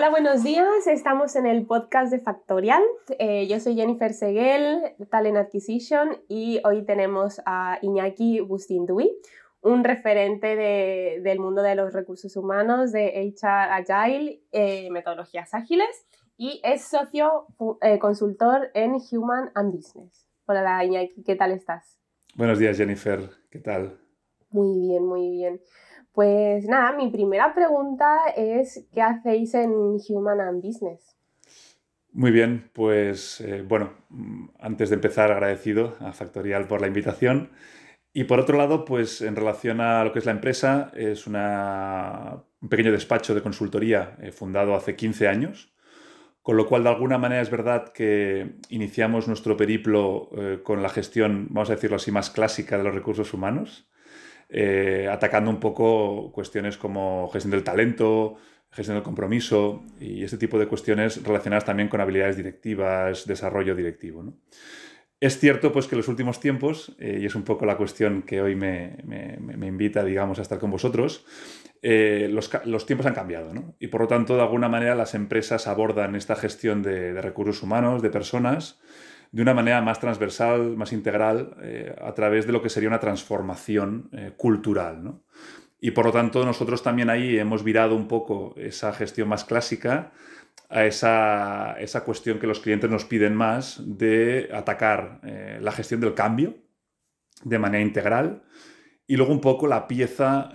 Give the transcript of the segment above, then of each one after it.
Hola, buenos días. Estamos en el podcast de Factorial. Eh, yo soy Jennifer Seguel, Talent Acquisition, y hoy tenemos a Iñaki Bustindui, un referente del mundo de los recursos humanos, de HR Agile, eh, metodologías ágiles, y es socio eh, consultor en Human and Business. Hola, Iñaki, ¿qué tal estás? Buenos días, Jennifer. ¿Qué tal? Muy bien, muy bien. Pues nada, mi primera pregunta es, ¿qué hacéis en Human and Business? Muy bien, pues eh, bueno, mm, antes de empezar agradecido a Factorial por la invitación. Y por otro lado, pues en relación a lo que es la empresa, es una, un pequeño despacho de consultoría eh, fundado hace 15 años, con lo cual de alguna manera es verdad que iniciamos nuestro periplo eh, con la gestión, vamos a decirlo así, más clásica de los recursos humanos. Eh, atacando un poco cuestiones como gestión del talento, gestión del compromiso y este tipo de cuestiones relacionadas también con habilidades directivas, desarrollo directivo. Es cierto pues, que en los últimos tiempos, eh, y es un poco la cuestión que hoy me, invita digamos, a estar con vosotros, eh, los, tiempos han cambiado y por lo tanto de alguna manera las empresas abordan esta gestión de recursos humanos, de personas, de una manera más transversal, más integral, eh, a través de lo que sería una transformación eh, cultural. Y por lo tanto nosotros también ahí hemos virado un poco esa gestión más clásica a esa, cuestión que los clientes nos piden más de atacar eh, la gestión del cambio de manera integral y luego un poco la pieza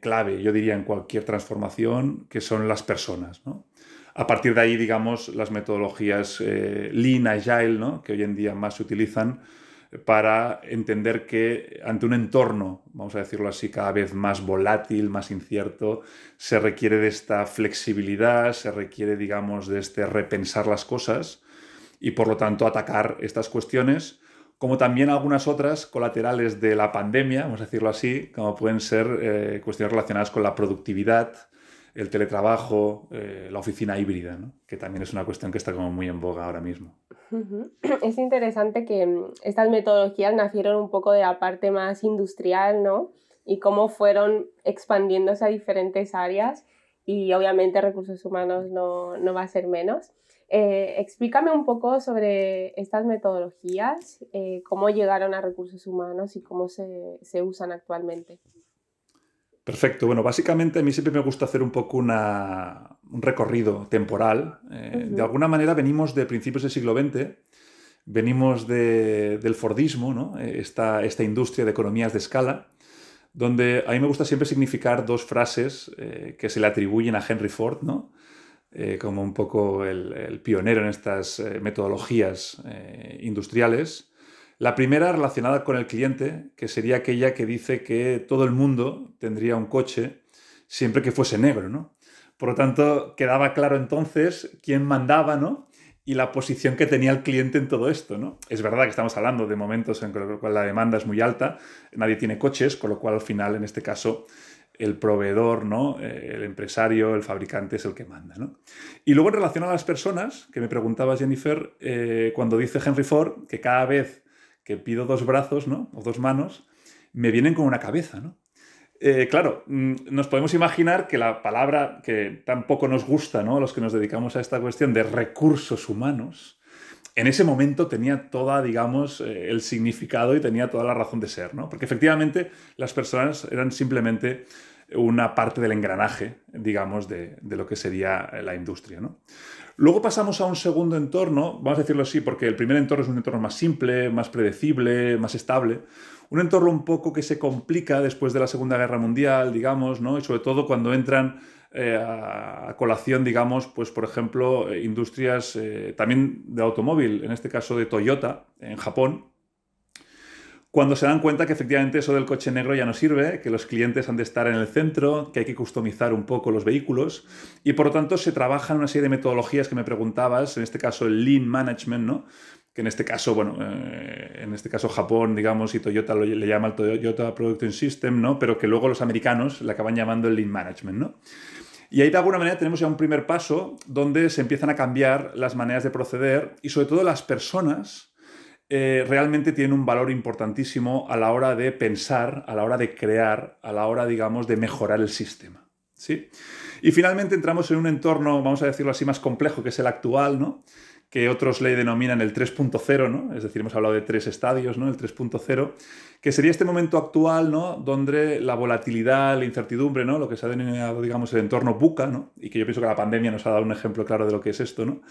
clave, yo diría, en cualquier transformación, que son las personas. ¿no? A partir de ahí, digamos, las metodologías eh, Lean, Agile, ¿no? que hoy en día más se utilizan para entender que ante un entorno, vamos a decirlo así, cada vez más volátil, más incierto, se requiere de esta flexibilidad, se requiere, digamos, de este repensar las cosas y por lo tanto atacar estas cuestiones, como también algunas otras colaterales de la pandemia, vamos a decirlo así, como pueden ser eh, cuestiones relacionadas con la productividad, el teletrabajo, eh, la oficina híbrida, que también es una cuestión que está como muy en boga ahora mismo. Es interesante que mm, estas metodologías nacieron un poco de la parte más industrial, ¿no? Y cómo fueron expandiéndose a diferentes áreas y obviamente recursos humanos no, va a ser menos. Eh, explícame un poco sobre estas metodologías, eh, cómo llegaron a recursos humanos y cómo se, se usan actualmente. Perfecto. Bueno, básicamente a mí siempre me gusta hacer un poco un recorrido temporal. Eh, de alguna manera venimos de principios del siglo XX, venimos del Fordismo, ¿no? Eh, esta, esta, industria de economías de escala, donde a mí me gusta siempre significar dos frases eh, que se le atribuyen a Henry Ford, ¿no? como un poco el, el pionero en estas metodologías industriales. La primera relacionada con el cliente, que sería aquella que dice que todo el mundo tendría un coche siempre que fuese negro, ¿no? Por lo tanto, quedaba claro entonces quién mandaba, ¿no? Y la posición que tenía el cliente en todo esto, ¿no? Es verdad que estamos hablando de momentos en los cuales la demanda es muy alta, nadie tiene coches, con lo cual al final, en este caso, el proveedor, ¿no? Eh, el empresario, el fabricante es el que manda. ¿no? Y luego en relación a las personas, que me preguntaba Jennifer, eh, cuando dice Henry Ford que cada vez que pido dos brazos, ¿no? O dos manos, me vienen con una cabeza, ¿no? Eh, claro, mm, nos podemos imaginar que la palabra que tampoco nos gusta, ¿no? Los que nos dedicamos a esta cuestión de recursos humanos, en ese momento tenía toda, digamos, eh, el significado y tenía toda la razón de ser, ¿no? Porque efectivamente las personas eran simplemente una parte del engranaje, digamos, de, de lo que sería la industria, ¿no? Luego pasamos a un segundo entorno, vamos a decirlo así, porque el primer entorno es un entorno más simple, más predecible, más estable. Un entorno un poco que se complica después de la Segunda Guerra Mundial, digamos, ¿no? Y sobre todo cuando entran eh, a colación, digamos, pues por ejemplo, eh, industrias eh, también de automóvil, en este caso de Toyota, en Japón, cuando se dan cuenta que efectivamente eso del coche negro ya no sirve, que los clientes han de estar en el centro, que hay que customizar un poco los vehículos y por lo tanto se trabajan una serie de metodologías que me preguntabas, en este caso el Lean Management, ¿no? que en este caso, bueno, eh, en este caso Japón, digamos, y Toyota le llama el Toyota Production System, ¿no? pero que luego los americanos le acaban llamando el Lean Management. ¿no? Y ahí de alguna manera tenemos ya un primer paso donde se empiezan a cambiar las maneras de proceder y sobre todo las personas eh, realmente tiene un valor importantísimo a la hora de pensar, a la hora de crear, a la hora, digamos, de mejorar el sistema. ¿sí? Y finalmente entramos en un entorno, vamos a decirlo así, más complejo, que es el actual, ¿no? Que otros le denominan el 3.0, ¿no? es decir, hemos hablado de tres estadios, ¿no? el 3.0, que sería este momento actual ¿no? donde la volatilidad, la incertidumbre, ¿no? lo que se ha denominado digamos, el entorno buca, ¿no? y que yo pienso que la pandemia nos ha dado un ejemplo claro de lo que es esto, ¿no?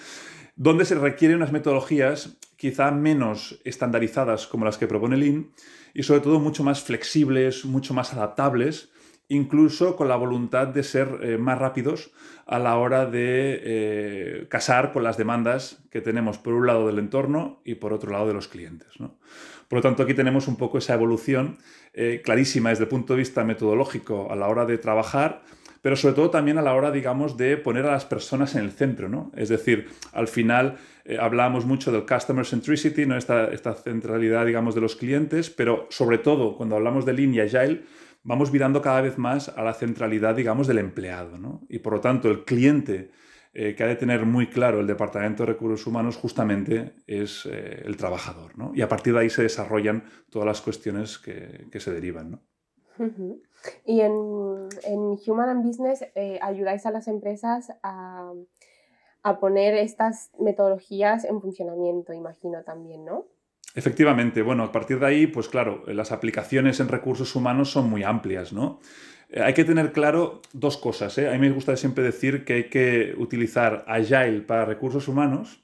donde se requieren unas metodologías quizá menos estandarizadas como las que propone Lean y sobre todo mucho más flexibles, mucho más adaptables, incluso con la voluntad de ser eh, más rápidos a la hora de eh, casar con las demandas que tenemos por un lado del entorno y por otro lado de los clientes. Por lo tanto, aquí tenemos un poco esa evolución eh, clarísima desde el punto de vista metodológico a la hora de trabajar, pero sobre todo también a la hora, digamos, de poner a las personas en el centro, ¿no? Es decir, al final hablamos mucho del customer centricity, ¿no? Esta, esta, centralidad, digamos, de los clientes, pero sobre todo cuando hablamos de línea agile, vamos virando cada vez más a la centralidad, digamos, del empleado. ¿no? Y por lo tanto, el cliente eh, que ha de tener muy claro el Departamento de Recursos Humanos justamente es eh, el trabajador. ¿no? Y a partir de ahí se desarrollan todas las cuestiones que, se derivan. ¿no? Y en, Human and Business eh, ayudáis a las empresas a poner estas metodologías en funcionamiento, imagino también, ¿no? Efectivamente, bueno, a partir de ahí, pues claro, las aplicaciones en recursos humanos son muy amplias, ¿no? Eh, hay que tener claro dos cosas. ¿eh? A mí me gusta siempre decir que hay que utilizar Agile para recursos humanos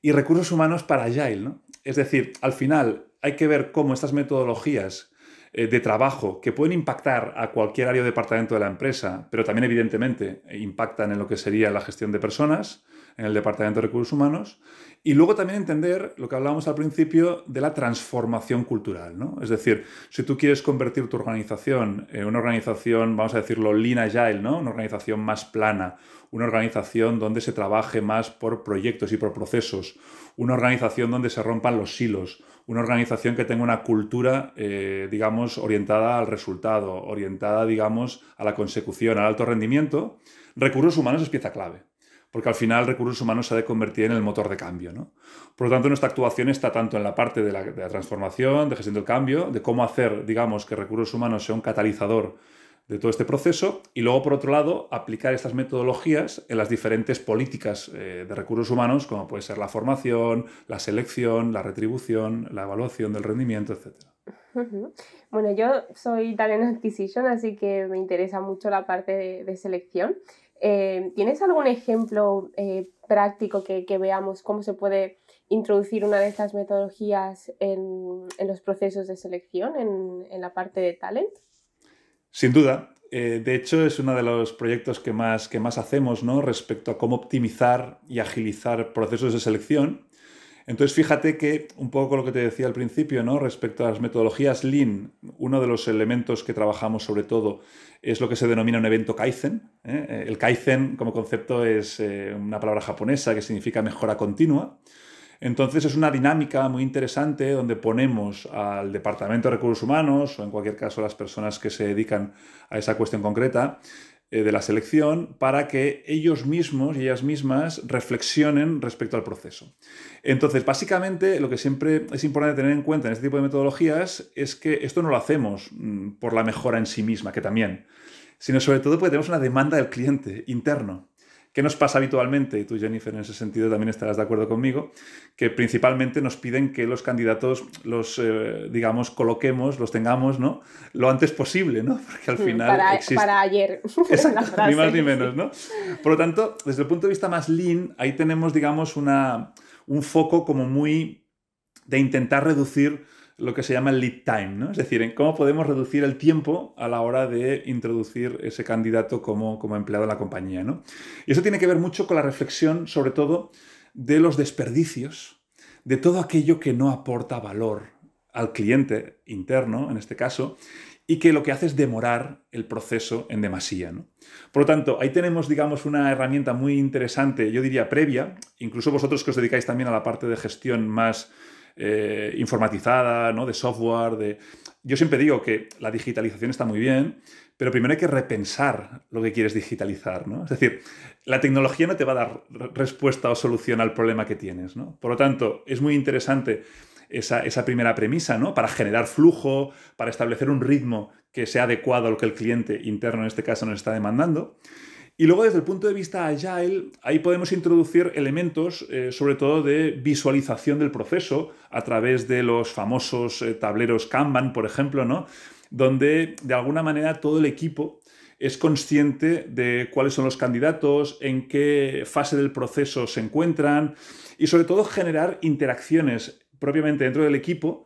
y recursos humanos para Agile, ¿no? Es decir, al final hay que ver cómo estas metodologías eh, de trabajo que pueden impactar a cualquier área o departamento de la empresa, pero también evidentemente impactan en lo que sería la gestión de personas, en el Departamento de Recursos Humanos, y luego también entender lo que hablábamos al principio de la transformación cultural. ¿no? Es decir, si tú quieres convertir tu organización en una organización, vamos a decirlo, lean agile, ¿no? una organización más plana, una organización donde se trabaje más por proyectos y por procesos, una organización donde se rompan los silos, una organización que tenga una cultura, eh, digamos, orientada al resultado, orientada, digamos, a la consecución, al alto rendimiento, recursos humanos es pieza clave porque al final recursos humanos se ha de convertir en el motor de cambio. ¿no? Por lo tanto, nuestra actuación está tanto en la parte de la, transformación, de gestión del cambio, de cómo hacer, digamos, que recursos humanos sea un catalizador de todo este proceso y luego, por otro lado, aplicar estas metodologías en las diferentes políticas eh, de recursos humanos, como puede ser la formación, la selección, la retribución, la evaluación del rendimiento, etc. Bueno, yo soy talent acquisition, así que me interesa mucho la parte de selección. Eh, ¿Tienes algún ejemplo eh, práctico que, veamos cómo se puede introducir una de estas metodologías en, los procesos de selección, en, la parte de talent? Sin duda. Eh, de hecho, es uno de los proyectos que más, que más hacemos ¿no? respecto a cómo optimizar y agilizar procesos de selección. Entonces, fíjate que un poco lo que te decía al principio, ¿no? Respecto a las metodologías Lean, uno de los elementos que trabajamos sobre todo es lo que se denomina un evento Kaizen. ¿eh? El Kaizen como concepto es eh, una palabra japonesa que significa mejora continua. Entonces es una dinámica muy interesante donde ponemos al Departamento de Recursos Humanos o en cualquier caso las personas que se dedican a esa cuestión concreta eh, de la selección para que ellos mismos y ellas mismas reflexionen respecto al proceso. Entonces, básicamente, lo que siempre es importante tener en cuenta en este tipo de metodologías es que esto no lo hacemos mm, por la mejora en sí misma, que también, sino sobre todo porque tenemos una demanda del cliente interno. ¿Qué nos pasa habitualmente? Y tú, Jennifer, en ese sentido también estarás de acuerdo conmigo, que principalmente nos piden que los candidatos los, eh, digamos, coloquemos, los tengamos, ¿no? Lo antes posible, ¿no? Porque al final para, existe... para ayer. Exacto, ni más ni menos, ¿no? Por lo tanto, desde el punto de vista más lean, ahí tenemos, digamos, una, un foco como muy de intentar reducir lo que se llama el lead time, ¿no? Es decir, cómo podemos reducir el tiempo a la hora de introducir ese candidato como, como empleado en la compañía, ¿no? Y eso tiene que ver mucho con la reflexión, sobre todo, de los desperdicios, de todo aquello que no aporta valor al cliente interno, en este caso, y que lo que hace es demorar el proceso en demasía. ¿no? Por lo tanto, ahí tenemos, digamos, una herramienta muy interesante, yo diría previa, incluso vosotros que os dedicáis también a la parte de gestión más eh, informatizada, ¿no? de software. De... Yo siempre digo que la digitalización está muy bien, pero primero hay que repensar lo que quieres digitalizar. ¿no? Es decir, la tecnología no te va a dar respuesta o solución al problema que tienes. ¿no? Por lo tanto, es muy interesante esa, esa primera premisa, ¿no? Para generar flujo, para establecer un ritmo que sea adecuado a lo que el cliente interno en este caso nos está demandando. Y luego desde el punto de vista agile, ahí podemos introducir elementos eh, sobre todo de visualización del proceso a través de los famosos eh, tableros Kanban, por ejemplo, ¿no? donde de alguna manera todo el equipo es consciente de cuáles son los candidatos, en qué fase del proceso se encuentran y sobre todo generar interacciones propiamente dentro del equipo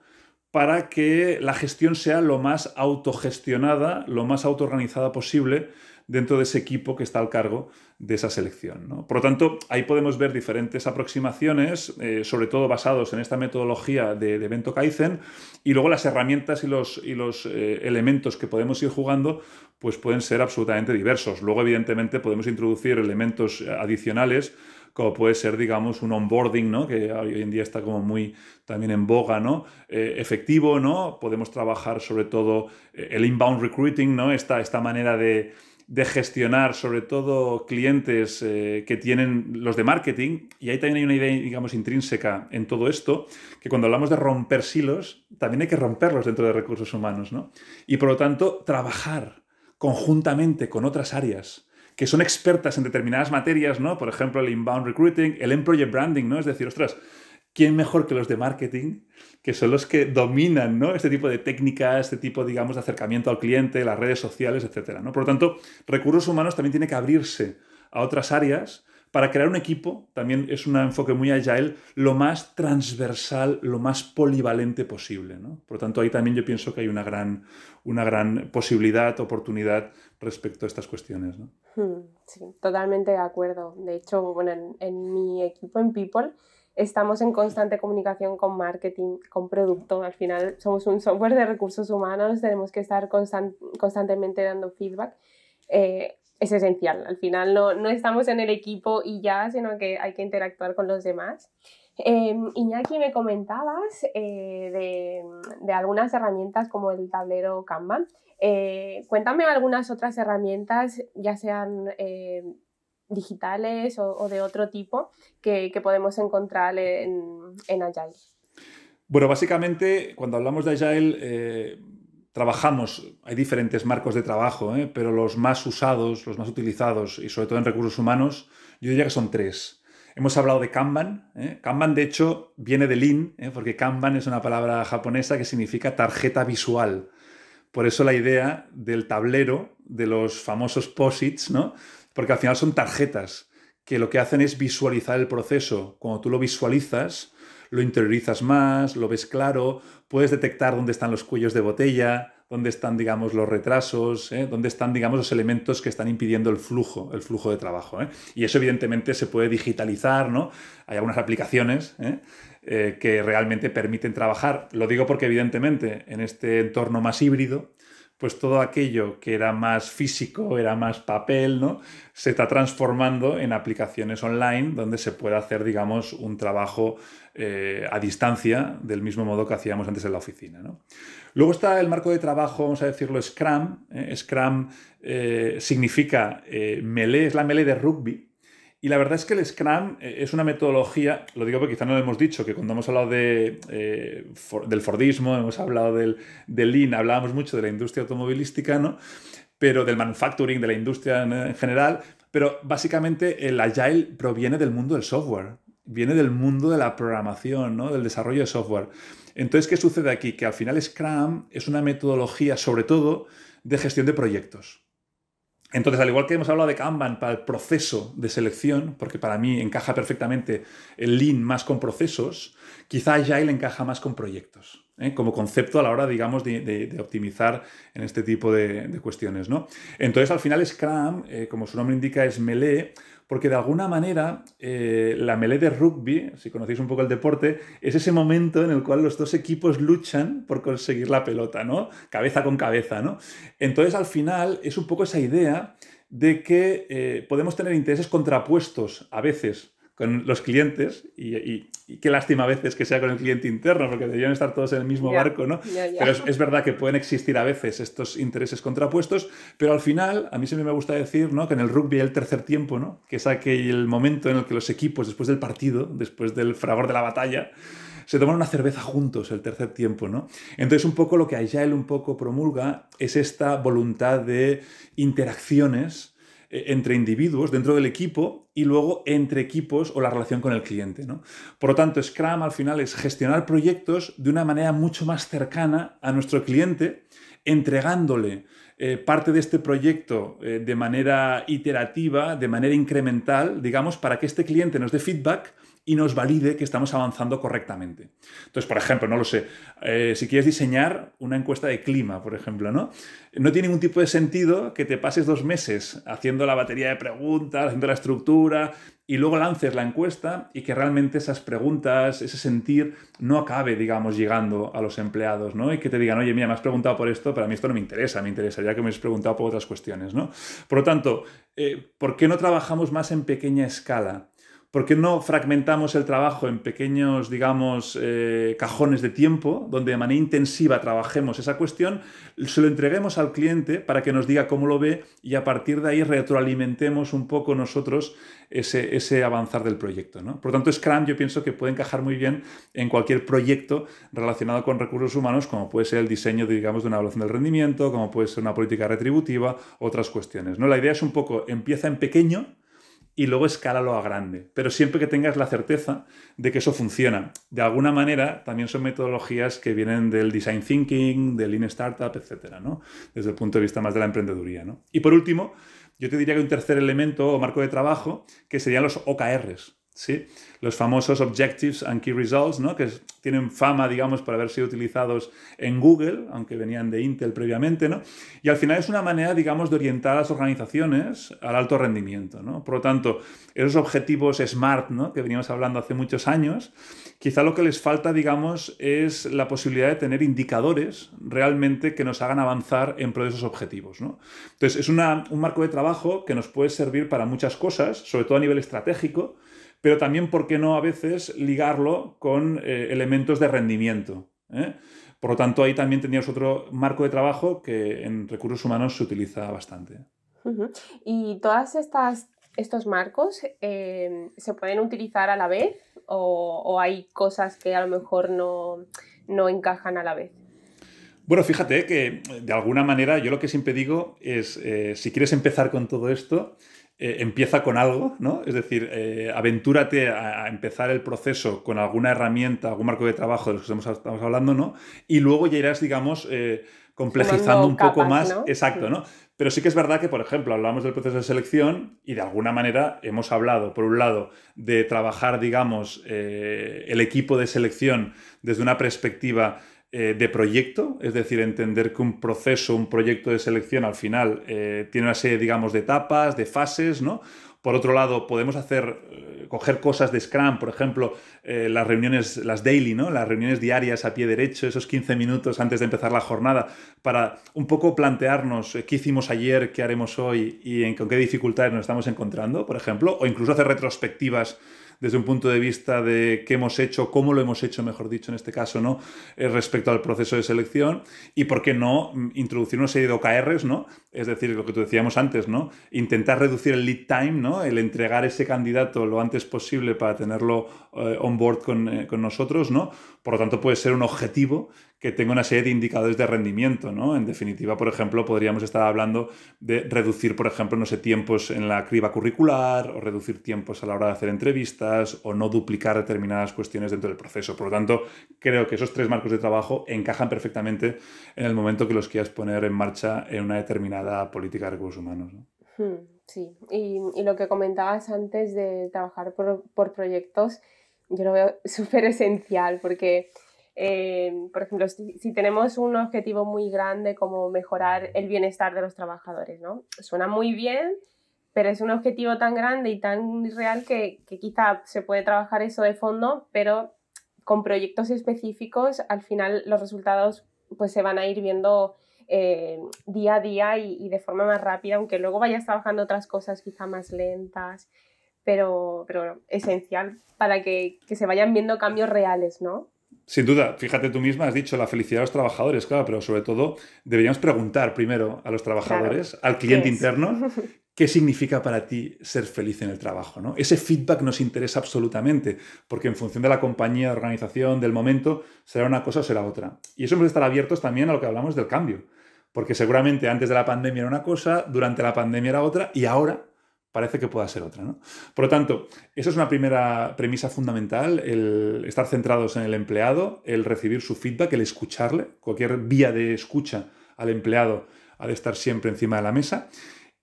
para que la gestión sea lo más autogestionada, lo más autoorganizada posible dentro de ese equipo que está al cargo de esa selección. Por lo tanto, ahí podemos ver diferentes aproximaciones, eh, sobre todo basados en esta metodología de, evento Kaizen, y luego las herramientas y los, y los eh, elementos que podemos ir jugando pues pueden ser absolutamente diversos. Luego, evidentemente, podemos introducir elementos adicionales como puede ser, digamos, un onboarding, ¿no? que hoy en día está como muy también en boga, ¿no? Eh, efectivo, ¿no? Podemos trabajar sobre todo el inbound recruiting, ¿no? esta, esta manera de, de gestionar sobre todo clientes eh, que tienen los de marketing, y ahí también hay una idea, digamos, intrínseca en todo esto, que cuando hablamos de romper silos, también hay que romperlos dentro de recursos humanos, ¿no? Y por lo tanto, trabajar conjuntamente con otras áreas que son expertas en determinadas materias, ¿no? Por ejemplo, el inbound recruiting, el employee branding, ¿no? Es decir, ostras, ¿quién mejor que los de marketing, que son los que dominan ¿no? este tipo de técnicas, este tipo, digamos, de acercamiento al cliente, las redes sociales, etcétera, ¿no? Por lo tanto, recursos humanos también tiene que abrirse a otras áreas para crear un equipo, también es un enfoque muy agile, lo más transversal, lo más polivalente posible. ¿no? Por lo tanto, ahí también yo pienso que hay una gran, una gran posibilidad, oportunidad respecto a estas cuestiones. ¿no? Sí, totalmente de acuerdo. De hecho, bueno, en, mi equipo, en People, estamos en constante comunicación con marketing, con producto. Al final somos un software de recursos humanos, tenemos que estar constantemente dando feedback. Eh, es esencial. Al final no, no, estamos en el equipo y ya, sino que hay que interactuar con los demás. Eh, Iñaki, me comentabas eh, de, de, algunas herramientas como el tablero Kanban. Eh, cuéntame algunas otras herramientas, ya sean digitales o, de otro tipo que, podemos encontrar en, Agile? Bueno, básicamente cuando hablamos de Agile eh, trabajamos, hay diferentes marcos de trabajo, eh, pero los más usados, los más utilizados y sobre todo en recursos humanos, yo diría que son tres. Hemos hablado de Kanban. Eh. Kanban, de hecho, viene de Lean, porque Kanban es una palabra japonesa que significa tarjeta visual. Por eso la idea del tablero, de los famosos posits, ¿no? porque al final son tarjetas que lo que hacen es visualizar el proceso. Cuando tú lo visualizas, lo interiorizas más, lo ves claro, puedes detectar dónde están los cuellos de botella, dónde están, digamos, los retrasos, ¿eh? dónde están, digamos, los elementos que están impidiendo el flujo, el flujo de trabajo. ¿eh? Y eso, evidentemente, se puede digitalizar, ¿no? Hay algunas aplicaciones ¿eh? que realmente permiten trabajar. Lo digo porque, evidentemente, en este entorno más híbrido, pues todo aquello que era más físico, era más papel, ¿no? Se está transformando en aplicaciones online donde se puede hacer, digamos, un trabajo eh, a distancia del mismo modo que hacíamos antes en la oficina, Luego está el marco de trabajo, vamos a decirlo, Scrum. ¿eh? Scrum eh, significa melee, es la melee de rugby, y la verdad es que el Scrum eh, es una metodología, lo digo porque quizá no lo hemos dicho, que cuando hemos hablado eh, del Fordismo, hemos hablado del, Lean, hablábamos mucho de la industria automovilística, ¿no? pero del manufacturing, de la industria en, general, pero básicamente el Agile proviene del mundo del software, viene del mundo de la programación, ¿no? del desarrollo de software. Entonces, ¿qué sucede aquí? Que al final Scrum es una metodología sobre todo de gestión de proyectos. Entonces, al igual que hemos hablado de Kanban para el proceso de selección, porque para mí encaja perfectamente el Lean más con procesos, quizá Agile encaja más con proyectos, ¿eh? como concepto a la hora, digamos, de, optimizar en este tipo de, cuestiones. ¿no? Entonces, al final, Scrum, eh, como su nombre indica, es melee, porque de alguna manera eh, la melee de rugby, si conocéis un poco el deporte, es ese momento en el cual los dos equipos luchan por conseguir la pelota, ¿no? Cabeza con cabeza, ¿no? Entonces al final es un poco esa idea de que eh, podemos tener intereses contrapuestos a veces con los clientes y, qué lástima a veces que sea con el cliente interno porque deberían estar todos en el mismo barco, ¿no? Pero es, verdad que pueden existir a veces estos intereses contrapuestos, pero al final a mí siempre me gusta decir, ¿no? Que en el rugby hay el tercer tiempo, ¿no? Que es aquel momento en el que los equipos después del partido, después del fragor de la batalla, se toman una cerveza juntos el tercer tiempo, ¿no? Entonces un poco lo que Agile un poco promulga es esta voluntad de interacciones entre individuos dentro del equipo y luego entre equipos o la relación con el cliente. ¿no? Por lo tanto, Scrum al final es gestionar proyectos de una manera mucho más cercana a nuestro cliente, entregándole eh, parte de este proyecto eh, de manera iterativa, de manera incremental, digamos, para que este cliente nos dé feedback y nos valide que estamos avanzando correctamente. Entonces, por ejemplo, no lo sé, eh, si quieres diseñar una encuesta de clima, por ejemplo, ¿no? No tiene ningún tipo de sentido que te pases dos meses haciendo la batería de preguntas, haciendo la estructura y luego lances la encuesta y que realmente esas preguntas, ese sentir, no acabe, digamos, llegando a los empleados, ¿no? Y que te digan, oye, mira, me has preguntado por esto, pero a mí esto no me interesa, me interesaría que me hayas preguntado por otras cuestiones, ¿no? Por lo tanto, eh, ¿por qué no trabajamos más en pequeña escala? ¿Por qué no fragmentamos el trabajo en pequeños, digamos, eh, cajones de tiempo, donde de manera intensiva trabajemos esa cuestión, se lo entreguemos al cliente para que nos diga cómo lo ve y a partir de ahí retroalimentemos un poco nosotros ese, ese avanzar del proyecto? ¿no? Por lo tanto, Scrum yo pienso que puede encajar muy bien en cualquier proyecto relacionado con recursos humanos, como puede ser el diseño, digamos, de una evaluación del rendimiento, como puede ser una política retributiva, otras cuestiones. ¿no? La idea es un poco, empieza en pequeño, y luego escálalo a grande. Pero siempre que tengas la certeza de que eso funciona. De alguna manera, también son metodologías que vienen del design thinking, del lean startup, etcétera, ¿no? Desde el punto de vista más de la emprendeduría, ¿no? Y por último, yo te diría que un tercer elemento o marco de trabajo, que serían los OKRs. ¿Sí? Los famosos Objectives and Key Results, ¿no? que tienen fama, digamos, por haber sido utilizados en Google, aunque venían de Intel previamente, ¿no? Y al final es una manera, digamos, de orientar a las organizaciones al alto rendimiento, ¿no? Por lo tanto, esos objetivos SMART, ¿no? Que veníamos hablando hace muchos años, quizá lo que les falta, digamos, es la posibilidad de tener indicadores realmente que nos hagan avanzar en pro de esos objetivos, ¿no? Entonces, es un marco de trabajo que nos puede servir para muchas cosas, sobre todo a nivel estratégico, pero también, ¿por qué no a veces ligarlo con eh, elementos de rendimiento? ¿eh? Por lo tanto, ahí también teníamos otro marco de trabajo que en recursos humanos se utiliza bastante. ¿Y todas estas estos marcos em, se pueden utilizar a la vez o, hay cosas que a lo mejor no, no, encajan a la vez? Bueno, fíjate que de alguna manera yo lo que siempre digo es, eh, si quieres empezar con todo esto, eh, empieza con algo, ¿no? Es decir, eh, aventúrate a, empezar el proceso con alguna herramienta, algún marco de trabajo de los que estamos, hablando, ¿no? Y luego ya irás, digamos, eh, complejizando un poco más. Exacto, ¿no? Pero sí que es verdad que, por ejemplo, hablamos del proceso de selección y de alguna manera hemos hablado, por un lado, de trabajar, digamos, el equipo de selección desde una perspectiva eh, de proyecto, es decir, entender que un proceso, un proyecto de selección al final eh, tiene una serie, digamos, de etapas, de fases, ¿no? Por otro lado, podemos hacer, eh, coger cosas de Scrum, por ejemplo, las reuniones, las daily, ¿no? Las reuniones diarias a pie derecho, esos 15 minutos antes de empezar la jornada, para un poco plantearnos qué hicimos ayer, qué haremos hoy y con qué dificultades nos estamos encontrando, por ejemplo, o incluso hacer retrospectivas desde un punto de vista de qué hemos hecho, cómo lo hemos hecho, mejor dicho, en este caso, ¿no? Eh, respecto al proceso de selección y, ¿por qué no?, mm, introducir una serie de OKRs, ¿no? Es decir, lo que tú decíamos antes, ¿no? Intentar reducir el lead time, ¿no? El entregar ese candidato lo antes posible para tenerlo eh, on board con, eh, con nosotros, ¿no? Por lo tanto, puede ser un objetivo que tenga una serie de indicadores de rendimiento, ¿no? En definitiva, por ejemplo, podríamos estar hablando de reducir, por ejemplo, no sé, tiempos en la criba curricular o reducir tiempos a la hora de hacer entrevistas o no duplicar determinadas cuestiones dentro del proceso. Por lo tanto, creo que esos tres marcos de trabajo encajan perfectamente en el momento que los quieras poner en marcha en una determinada política de recursos humanos. Hmm, sí, y, lo que comentabas antes de trabajar por, por proyectos, yo lo veo súper esencial porque eh, por ejemplo, si, tenemos un objetivo muy grande como mejorar el bienestar de los trabajadores, ¿no? Suena muy bien, pero es un objetivo tan grande y tan real que, quizá se puede trabajar eso de fondo, pero con proyectos específicos, al final los resultados pues se van a ir viendo eh, día a día y, de forma más rápida, aunque luego vayas trabajando otras cosas quizá más lentas, pero, pero esencial para que, que se vayan viendo cambios reales, ¿no? Sin duda, fíjate tú misma, has dicho la felicidad de los trabajadores, claro, pero sobre todo deberíamos preguntar primero a los trabajadores, al cliente interno, qué significa para ti ser feliz en el trabajo. ¿no? Ese feedback nos interesa absolutamente, porque en función de la compañía, de organización, del momento, será una cosa o será otra. Y eso hemos de estar abiertos también a lo que hablamos del cambio, porque seguramente antes de la pandemia era una cosa, durante la pandemia era otra, y ahora parece que pueda ser otra. ¿no? Por lo tanto, eso es una primera premisa fundamental, el estar centrados en el empleado, el recibir su feedback, el escucharle, cualquier vía de escucha al empleado ha de estar siempre encima de la mesa.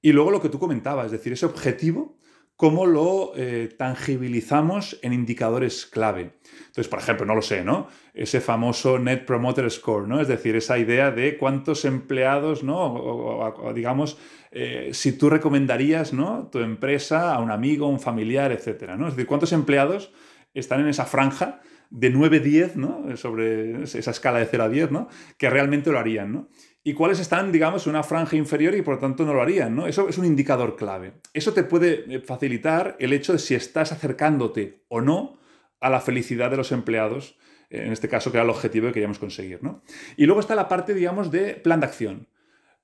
Y luego lo que tú comentabas, es decir, ese objetivo, cómo lo eh, tangibilizamos en indicadores clave. Entonces, por ejemplo, no lo sé, ¿no? Ese famoso Net Promoter Score, ¿no? Es decir, esa idea de cuántos empleados, ¿no? O, digamos, eh, si tú recomendarías, ¿no? Tu empresa a un amigo, un familiar, etcétera, ¿no? Es decir, cuántos empleados están en esa franja de 9-10, ¿no? Sobre esa escala de 0 a 10, ¿no? Que realmente lo harían, ¿no? y cuáles están, digamos, en una franja inferior y por lo tanto no lo harían, ¿no? Eso es un indicador clave. Eso te puede eh, facilitar el hecho de si estás acercándote o no a la felicidad de los empleados, en este caso que era el objetivo que queríamos conseguir, ¿no? Y luego está la parte, digamos, de plan de acción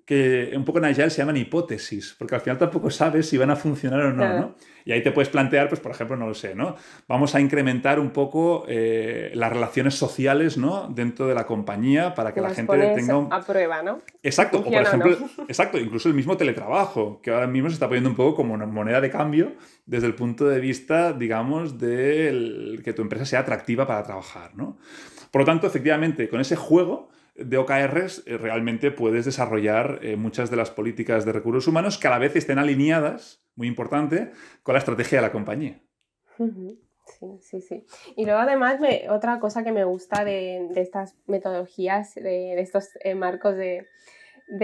que un poco en Agile se llaman hipótesis, porque al final tampoco sabes si van a funcionar o no, ¿no? Y ahí te puedes plantear, pues por ejemplo, no lo sé, ¿no? Vamos a incrementar un poco eh, las relaciones sociales, ¿no? Dentro de la compañía para que la gente tenga un... a prueba, ¿no? Exacto, o por ejemplo, exacto, incluso el mismo teletrabajo, que ahora mismo se está poniendo un poco como una moneda de cambio desde el punto de vista, digamos, de que tu empresa sea atractiva para trabajar, ¿no? Por lo tanto, efectivamente, con ese juego de OKRs eh, realmente puedes desarrollar eh, muchas de las políticas de recursos humanos que a la vez estén alineadas, muy importante, con la estrategia de la compañía. Sí, sí, sí. Y luego además otra cosa que me gusta de, estas metodologías, de, estos eh, marcos de,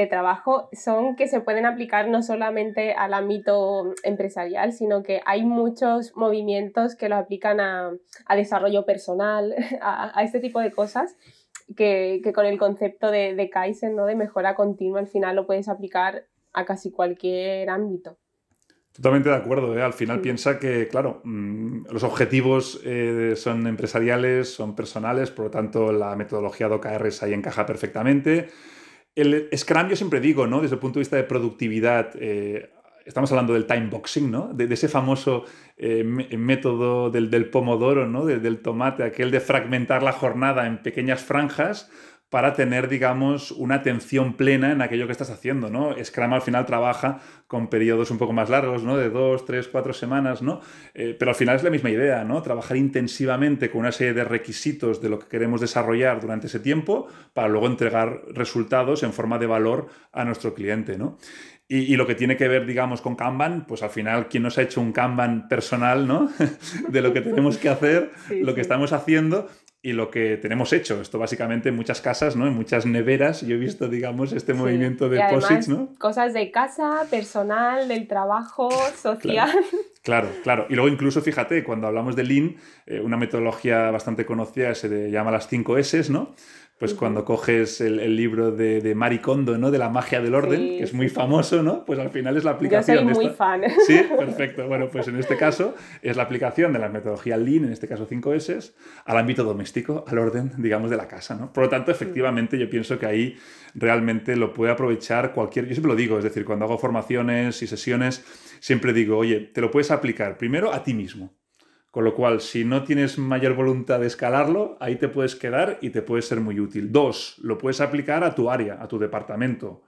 trabajo, son que se pueden aplicar no solamente al ámbito empresarial, sino que hay muchos movimientos que lo aplican a, desarrollo personal, a, a este tipo de cosas que, con el concepto de, de Kaizen, ¿no? de mejora continua, al final lo puedes aplicar a casi cualquier ámbito. Totalmente de acuerdo. ¿eh? Al final piensa que, claro, mm, los objetivos eh, son empresariales, son personales, por lo tanto la metodología de OKRs ahí encaja perfectamente. El Scrum yo siempre digo, ¿no? Desde el punto de vista de productividad, eh, estamos hablando del time boxing, ¿no? De, ese famoso eh, método del, pomodoro, ¿no? del tomate, aquel de fragmentar la jornada en pequeñas franjas para tener, digamos, una atención plena en aquello que estás haciendo, ¿no? Scrum al final trabaja con periodos un poco más largos, ¿no? De dos, tres, cuatro semanas, ¿no? Eh, pero al final es la misma idea, ¿no? Trabajar intensivamente con una serie de requisitos de lo que queremos desarrollar durante ese tiempo para luego entregar resultados en forma de valor a nuestro cliente, ¿no? Y, lo que tiene que ver, digamos, con Kanban, pues al final, ¿quién nos ha hecho un Kanban personal, ¿no? de lo que tenemos que hacer, lo que estamos haciendo y lo que tenemos hecho. Esto básicamente en muchas casas, ¿no? En muchas neveras yo he visto, digamos, este movimiento de posits, ¿no? Cosas de casa, personal, del trabajo, social. Claro. Claro, Y luego incluso, fíjate, cuando hablamos de Lean, eh, una metodología bastante conocida se llama las 5 S, ¿no? Pues cuando coges el, libro de, de Marie Kondo, ¿no? De la magia del orden, que es muy famoso, ¿no? Pues al final es la aplicación. Yo soy muy fan. Sí, perfecto. Bueno, pues en este caso es la aplicación de la metodología Lean, en este caso 5S, al ámbito doméstico, al orden, digamos, de la casa, ¿no? Por lo tanto, efectivamente, yo pienso que ahí realmente lo puede aprovechar cualquier... Yo siempre lo digo, es decir, cuando hago formaciones y sesiones, siempre digo, oye, te lo puedes aplicar primero a ti mismo. Con lo cual, si no tienes mayor voluntad de escalarlo, ahí te puedes quedar y te puede ser muy útil. Dos, lo puedes aplicar a tu área, a tu departamento,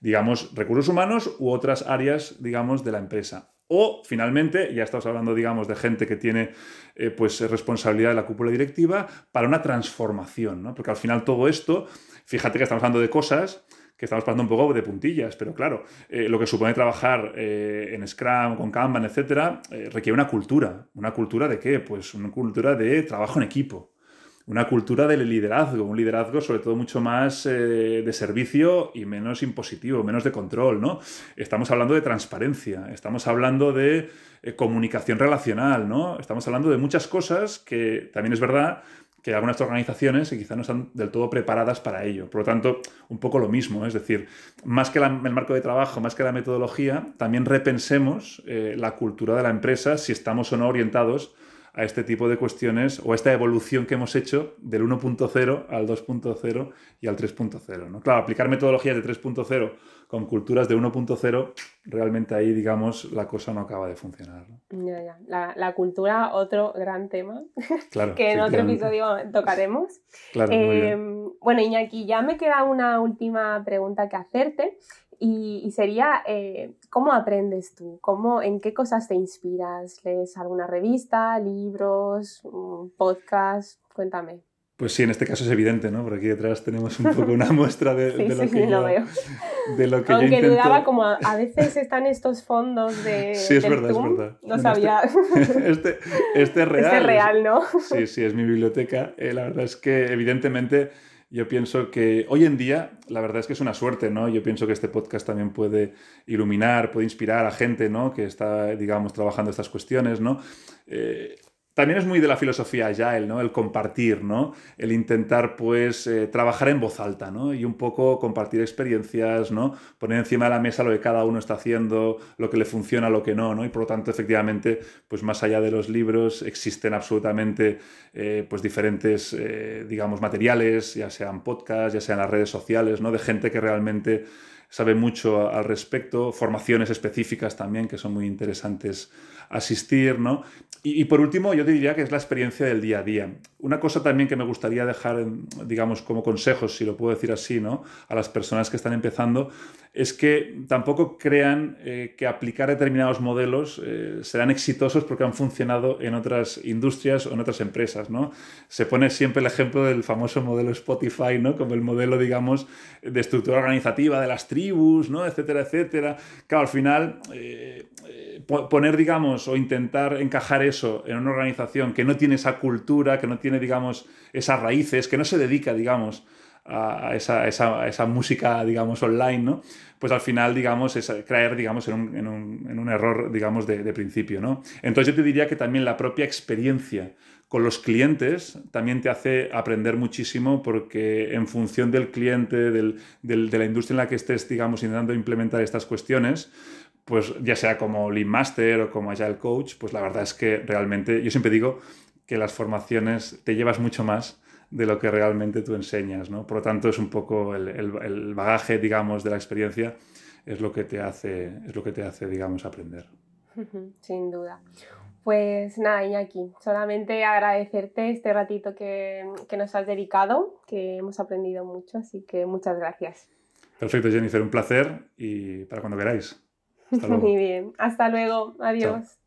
digamos, recursos humanos u otras áreas, digamos, de la empresa. O, finalmente, ya estamos hablando, digamos, de gente que tiene eh, pues, responsabilidad de la cúpula directiva para una transformación, ¿no? Porque al final todo esto, fíjate que estamos hablando de cosas estamos pasando un poco de puntillas, pero claro, eh, lo que supone trabajar eh, en Scrum, con Kanban, etcétera, eh, requiere una cultura. ¿Una cultura de qué? Pues una cultura de trabajo en equipo. Una cultura del liderazgo, un liderazgo sobre todo mucho más de servicio y menos impositivo, menos de control, ¿no? Estamos hablando de transparencia, estamos hablando de comunicación relacional, ¿no? Estamos hablando de muchas cosas que también es verdad que algunas organizaciones quizá no están del todo preparadas para ello. Por lo tanto, un poco lo mismo, es decir, más que el marco de trabajo, más que la metodología, también repensemos eh, la cultura de la empresa si estamos o no orientados a este tipo de cuestiones o a esta evolución que hemos hecho del 1.0 al 2.0 y al 3.0. ¿no? Claro, aplicar metodologías de 3.0 con culturas de 1.0, realmente ahí, digamos, la cosa no acaba de funcionar. Ya, ya. La, cultura, otro gran tema que en otro episodio tocaremos. Claro, eh, bueno, Iñaki, ya me queda una última pregunta que hacerte. Y, sería, eh, ¿cómo aprendes tú? ¿Cómo, ¿En qué cosas te inspiras? ¿Lees alguna revista, libros, podcast? Cuéntame. Pues sí, en este caso es evidente, ¿no? Por aquí detrás tenemos un poco una muestra de, lo, que sí, yo, veo. de lo que Aunque yo dudaba, como a, veces están estos fondos de. Sí, es verdad, es verdad. No sabía. Este, este, este, es real. Este es real, ¿no? Sí, sí, es mi biblioteca. Eh, la verdad es que, evidentemente yo pienso que hoy en día, la verdad es que es una suerte, ¿no? Yo pienso que este podcast también puede iluminar, puede inspirar a gente, ¿no? Que está, digamos, trabajando estas cuestiones, ¿no? Eh, también es muy de la filosofía Agile, ¿no? El compartir, ¿no? El intentar, pues, eh, trabajar en voz alta, ¿no? Y un poco compartir experiencias, ¿no? Poner encima de la mesa lo que cada uno está haciendo, lo que le funciona, lo que no, ¿no? Y por lo tanto, efectivamente, pues más allá de los libros, existen absolutamente, eh, pues, diferentes, eh, digamos, materiales, ya sean podcasts, ya sean las redes sociales, ¿no? De gente que realmente sabe mucho al respecto, formaciones específicas también que son muy interesantes asistir, ¿no? Y, por último, yo te diría que es la experiencia del día a día. Una cosa también que me gustaría dejar, digamos, como consejos, si lo puedo decir así, ¿no? A las personas que están empezando, es que tampoco crean eh, que aplicar determinados modelos eh, serán exitosos porque han funcionado en otras industrias o en otras empresas, ¿no? Se pone siempre el ejemplo del famoso modelo Spotify, ¿no? Como el modelo, digamos, de estructura organizativa de las tribus, ¿no? Etcétera, etcétera. Claro, al final... Eh, poner, digamos, o intentar encajar eso en una organización que no tiene esa cultura, que no tiene, digamos, esas raíces, que no se dedica, digamos, a esa, esa, esa música, digamos, online, ¿no? Pues al final, digamos, es creer, digamos, en un, en un, en un error, digamos, de, principio, ¿no? Entonces yo te diría que también la propia experiencia con los clientes también te hace aprender muchísimo porque en función del cliente, del, de la industria en la que estés, digamos, intentando implementar estas cuestiones, pues ya sea como Lean Master o como Agile Coach, pues la verdad es que realmente, yo siempre digo que las formaciones te llevas mucho más de lo que realmente tú enseñas, ¿no? Por lo tanto, es un poco el, bagaje, digamos, de la experiencia es lo que te hace, es lo que te hace, digamos, aprender. Sin duda. Pues nada, Iñaki, solamente agradecerte este ratito que, que nos has dedicado, que hemos aprendido mucho, así que muchas gracias. Perfecto, Jennifer, un placer y para cuando queráis. Muy bien. Hasta luego. Adiós.